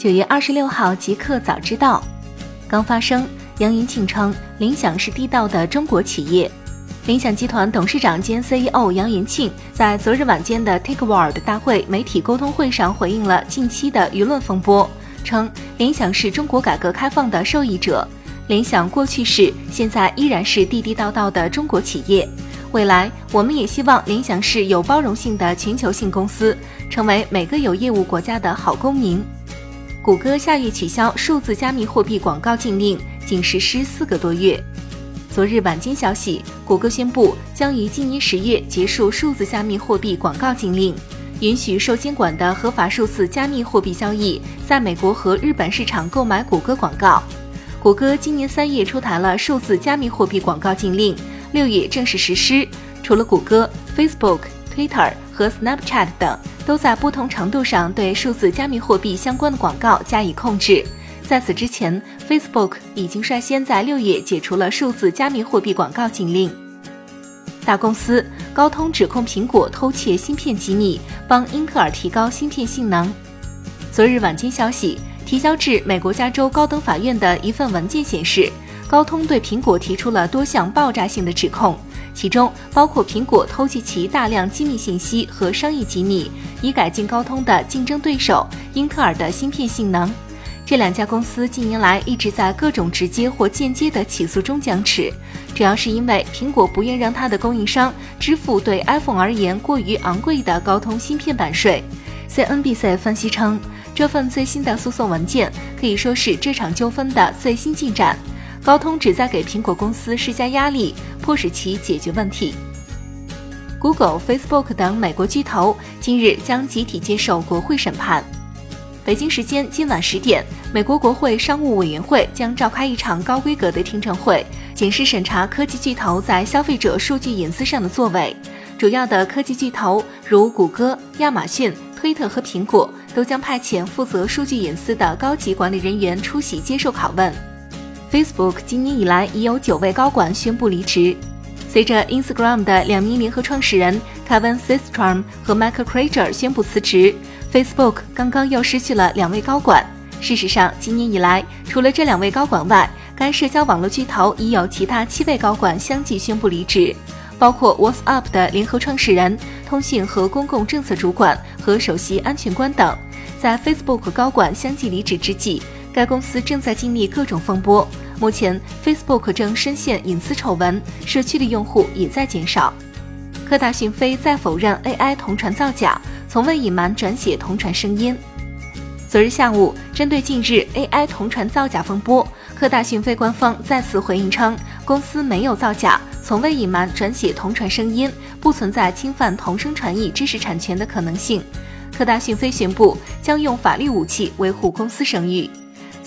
九月二十六号，极客早知道刚发生。杨银庆称，联想是地道的中国企业。联想集团董事长兼 CEO 杨银庆在昨日晚间的 Take Word 大会媒体沟通会上回应了近期的舆论风波，称联想是中国改革开放的受益者。联想过去是，现在依然是地地道道的中国企业。未来，我们也希望联想是有包容性的全球性公司，成为每个有业务国家的好公民。谷歌下月取消数字加密货币广告禁令，仅实施四个多月。昨日晚间消息，谷歌宣布将于今年十月结束数字加密货币广告禁令，允许受监管的合法数字加密货币交易在美国和日本市场购买谷歌广告。谷歌今年三月出台了数字加密货币广告禁令，六月正式实施。除了谷歌、Facebook、Twitter 和 Snapchat 等。都在不同程度上对数字加密货币相关的广告加以控制。在此之前，Facebook 已经率先在六月解除了数字加密货币广告禁令。大公司高通指控苹果偷窃芯片机密，帮英特尔提高芯片性能。昨日晚间消息，提交至美国加州高等法院的一份文件显示，高通对苹果提出了多项爆炸性的指控。其中包括苹果偷窃其大量机密信息和商业机密，以改进高通的竞争对手英特尔的芯片性能。这两家公司近年来一直在各种直接或间接的起诉中僵持，主要是因为苹果不愿让它的供应商支付对 iPhone 而言过于昂贵的高通芯片版税。CNBC 分析称，这份最新的诉讼文件可以说是这场纠纷的最新进展。高通旨在给苹果公司施加压力，迫使其解决问题。Google、Facebook 等美国巨头今日将集体接受国会审判。北京时间今晚十点，美国国会商务委员会将召开一场高规格的听证会，检视审查科技巨头在消费者数据隐私上的作为。主要的科技巨头如谷歌、亚马逊、推特和苹果都将派遣负责数据隐私的高级管理人员出席接受拷问。Facebook 今年以来已有九位高管宣布离职。随着 Instagram 的两名联合创始人 Kevin Systrom 和 Michael Krager 宣布辞职，Facebook 刚刚又失去了两位高管。事实上，今年以来，除了这两位高管外，该社交网络巨头已有其他七位高管相继宣布离职，包括 WhatsApp 的联合创始人、通信和公共政策主管和首席安全官等。在 Facebook 高管相继离职之际，该公司正在经历各种风波。目前，Facebook 正深陷隐私丑闻，社区的用户也在减少。科大讯飞再否认 AI 同传造假，从未隐瞒转写同传声音。昨日下午，针对近日 AI 同传造假风波，科大讯飞官方再次回应称，公司没有造假，从未隐瞒转写同传声音，不存在侵犯同声传译知识产权的可能性。科大讯飞宣布将用法律武器维护公司声誉。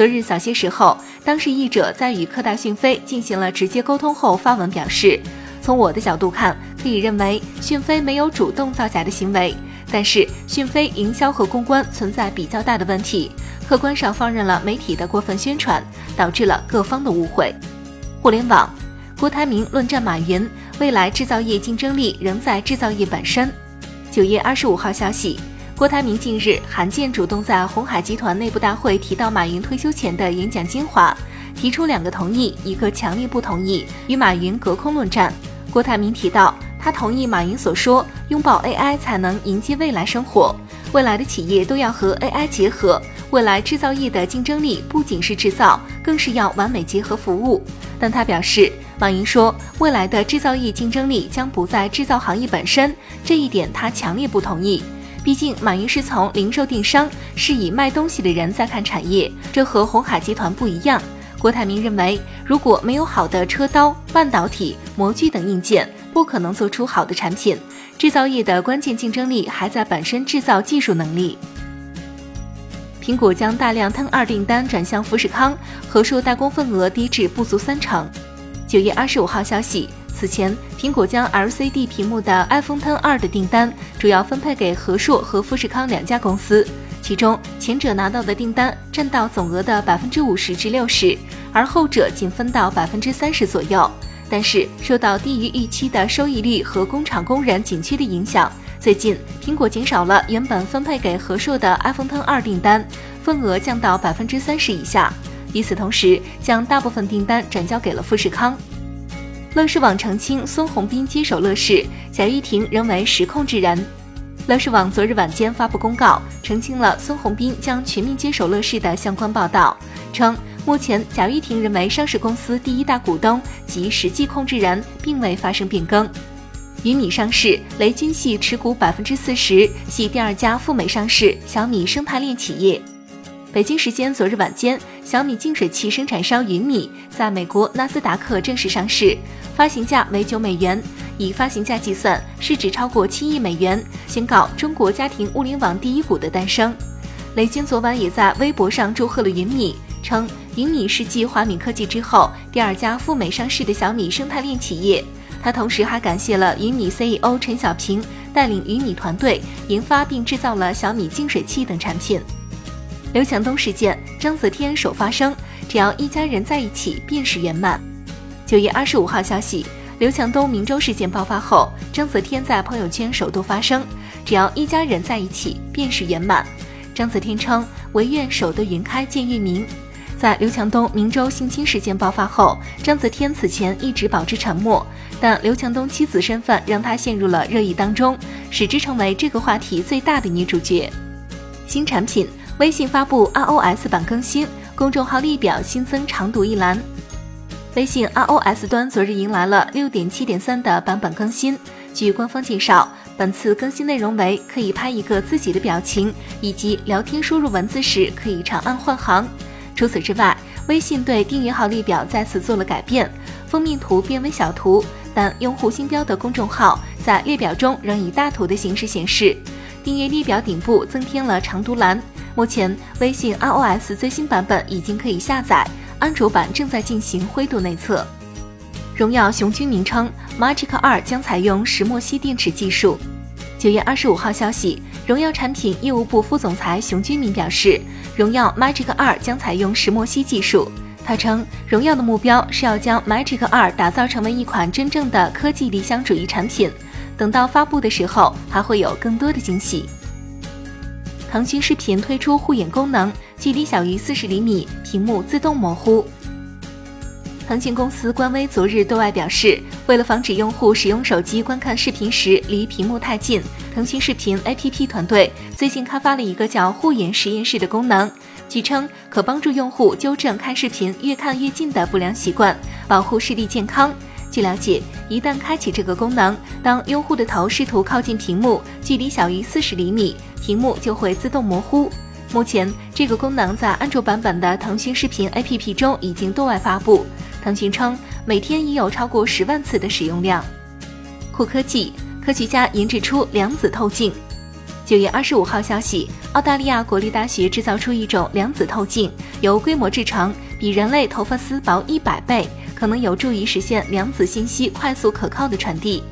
昨日早些时候，当事译者在与科大讯飞进行了直接沟通后发文表示：“从我的角度看，可以认为讯飞没有主动造假的行为，但是讯飞营销和公关存在比较大的问题，客观上放任了媒体的过分宣传，导致了各方的误会。”互联网，郭台铭论战马云，未来制造业竞争力仍在制造业本身。九月二十五号消息。郭台铭近日罕见主动在红海集团内部大会提到马云退休前的演讲精华，提出两个同意，一个强烈不同意，与马云隔空论战。郭台铭提到，他同意马云所说，拥抱 AI 才能迎接未来生活，未来的企业都要和 AI 结合，未来制造业的竞争力不仅是制造，更是要完美结合服务。但他表示，马云说未来的制造业竞争力将不在制造行业本身，这一点他强烈不同意。毕竟，马云是从零售电商，是以卖东西的人在看产业，这和红海集团不一样。郭台铭认为，如果没有好的车刀、半导体、模具等硬件，不可能做出好的产品。制造业的关键竞争力还在本身制造技术能力。苹果将大量 Ten 二订单转向富士康，和硕代工份额低至不足三成。九月二十五号消息。此前，苹果将 LCD 屏幕的 iPhone X2 的订单主要分配给和硕和富士康两家公司，其中前者拿到的订单占到总额的百分之五十至六十，而后者仅分到百分之三十左右。但是，受到低于预期的收益率和工厂工人紧缺的影响，最近苹果减少了原本分配给和硕的 iPhone X2 订单，份额降到百分之三十以下。与此同时，将大部分订单转交给了富士康。乐视网澄清，孙宏斌接手乐视，贾跃亭仍为实控制人。乐视网昨日晚间发布公告，澄清了孙宏斌将全面接手乐视的相关报道，称目前贾跃亭仍为上市公司第一大股东及实际控制人，并未发生变更。云米上市，雷军系持股百分之四十，系第二家赴美上市小米生态链企业。北京时间昨日晚间，小米净水器生产商云米在美国纳斯达克正式上市，发行价为九美元，以发行价计算，市值超过七亿美元，宣告中国家庭物联网第一股的诞生。雷军昨晚也在微博上祝贺了云米，称云米是继华米科技之后第二家赴美上市的小米生态链企业。他同时还感谢了云米 CEO 陈小平带领云米团队研发并制造了小米净水器等产品。刘强东事件，章泽天首发声：只要一家人在一起，便是圆满。九月二十五号消息，刘强东明州事件爆发后，章泽天在朋友圈首度发声：只要一家人在一起，便是圆满。章泽天称：唯愿守得云开见月明。在刘强东明州性侵事件爆发后，章泽天此前一直保持沉默，但刘强东妻子身份让他陷入了热议当中，使之成为这个话题最大的女主角。新产品。微信发布 iOS 版更新，公众号列表新增长读一栏。微信 iOS 端昨日迎来了六点七点三的版本更新。据官方介绍，本次更新内容为可以拍一个自己的表情，以及聊天输入文字时可以长按换行。除此之外，微信对订阅号列表再次做了改变，封面图变为小图，但用户新标的公众号在列表中仍以大图的形式显示。订阅列表顶部增添了长读栏。目前，微信 iOS 最新版本已经可以下载，安卓版正在进行灰度内测。荣耀雄军名称 Magic 二将采用石墨烯电池技术。九月二十五号消息，荣耀产品业务部副总裁熊军明表示，荣耀 Magic 二将采用石墨烯技术。他称，荣耀的目标是要将 Magic 二打造成为一款真正的科技理想主义产品。等到发布的时候，还会有更多的惊喜。腾讯视频推出护眼功能，距离小于四十厘米，屏幕自动模糊。腾讯公司官微昨日对外表示，为了防止用户使用手机观看视频时离屏幕太近，腾讯视频 APP 团队最近开发了一个叫“护眼实验室”的功能，据称可帮助用户纠正看视频越看越近的不良习惯，保护视力健康。据了解，一旦开启这个功能，当用户的头试图靠近屏幕，距离小于四十厘米。屏幕就会自动模糊。目前，这个功能在安卓版本的腾讯视频 APP 中已经对外发布。腾讯称，每天已有超过十万次的使用量。酷科技科学家研制出量子透镜。九月二十五号消息，澳大利亚国立大学制造出一种量子透镜，由规模制成，比人类头发丝薄一百倍，可能有助于实现量子信息快速可靠的传递。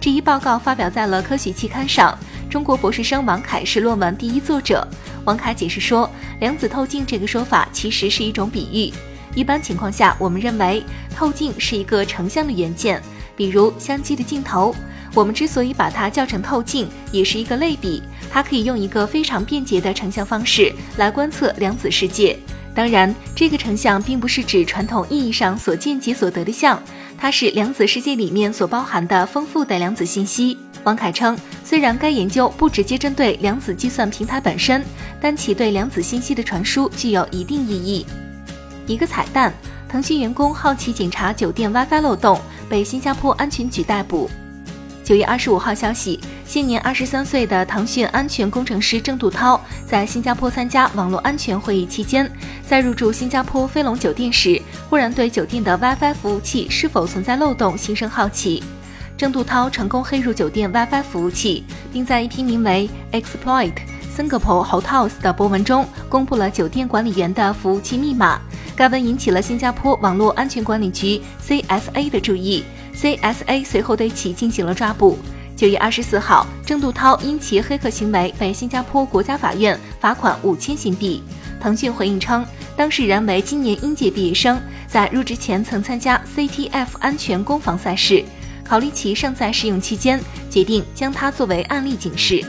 这一报告发表在了科学期刊上。中国博士生王凯是论文第一作者。王凯解释说，量子透镜这个说法其实是一种比喻。一般情况下，我们认为透镜是一个成像的元件，比如相机的镜头。我们之所以把它叫成透镜，也是一个类比，它可以用一个非常便捷的成像方式来观测量子世界。当然，这个成像并不是指传统意义上所见即所得的像，它是量子世界里面所包含的丰富的量子信息。王凯称，虽然该研究不直接针对量子计算平台本身，但其对量子信息的传输具有一定意义。一个彩蛋：腾讯员工好奇检查酒店 WiFi 漏洞，被新加坡安全局逮捕。九月二十五号消息，现年二十三岁的腾讯安全工程师郑度涛，在新加坡参加网络安全会议期间，在入住新加坡飞龙酒店时，忽然对酒店的 WiFi 服务器是否存在漏洞心生好奇。郑度涛成功黑入酒店 WiFi 服务器，并在一篇名为《Exploit Singapore Hotels》的博文中公布了酒店管理员的服务器密码。该文引起了新加坡网络安全管理局 CSA 的注意，CSA 随后对其进行了抓捕。九月二十四号，郑度涛因其黑客行为被新加坡国家法院罚款五千新币。腾讯回应称，当事人为今年应届毕业生，在入职前曾参加 CTF 安全攻防赛事。考虑其尚在试用期间，决定将他作为案例警示。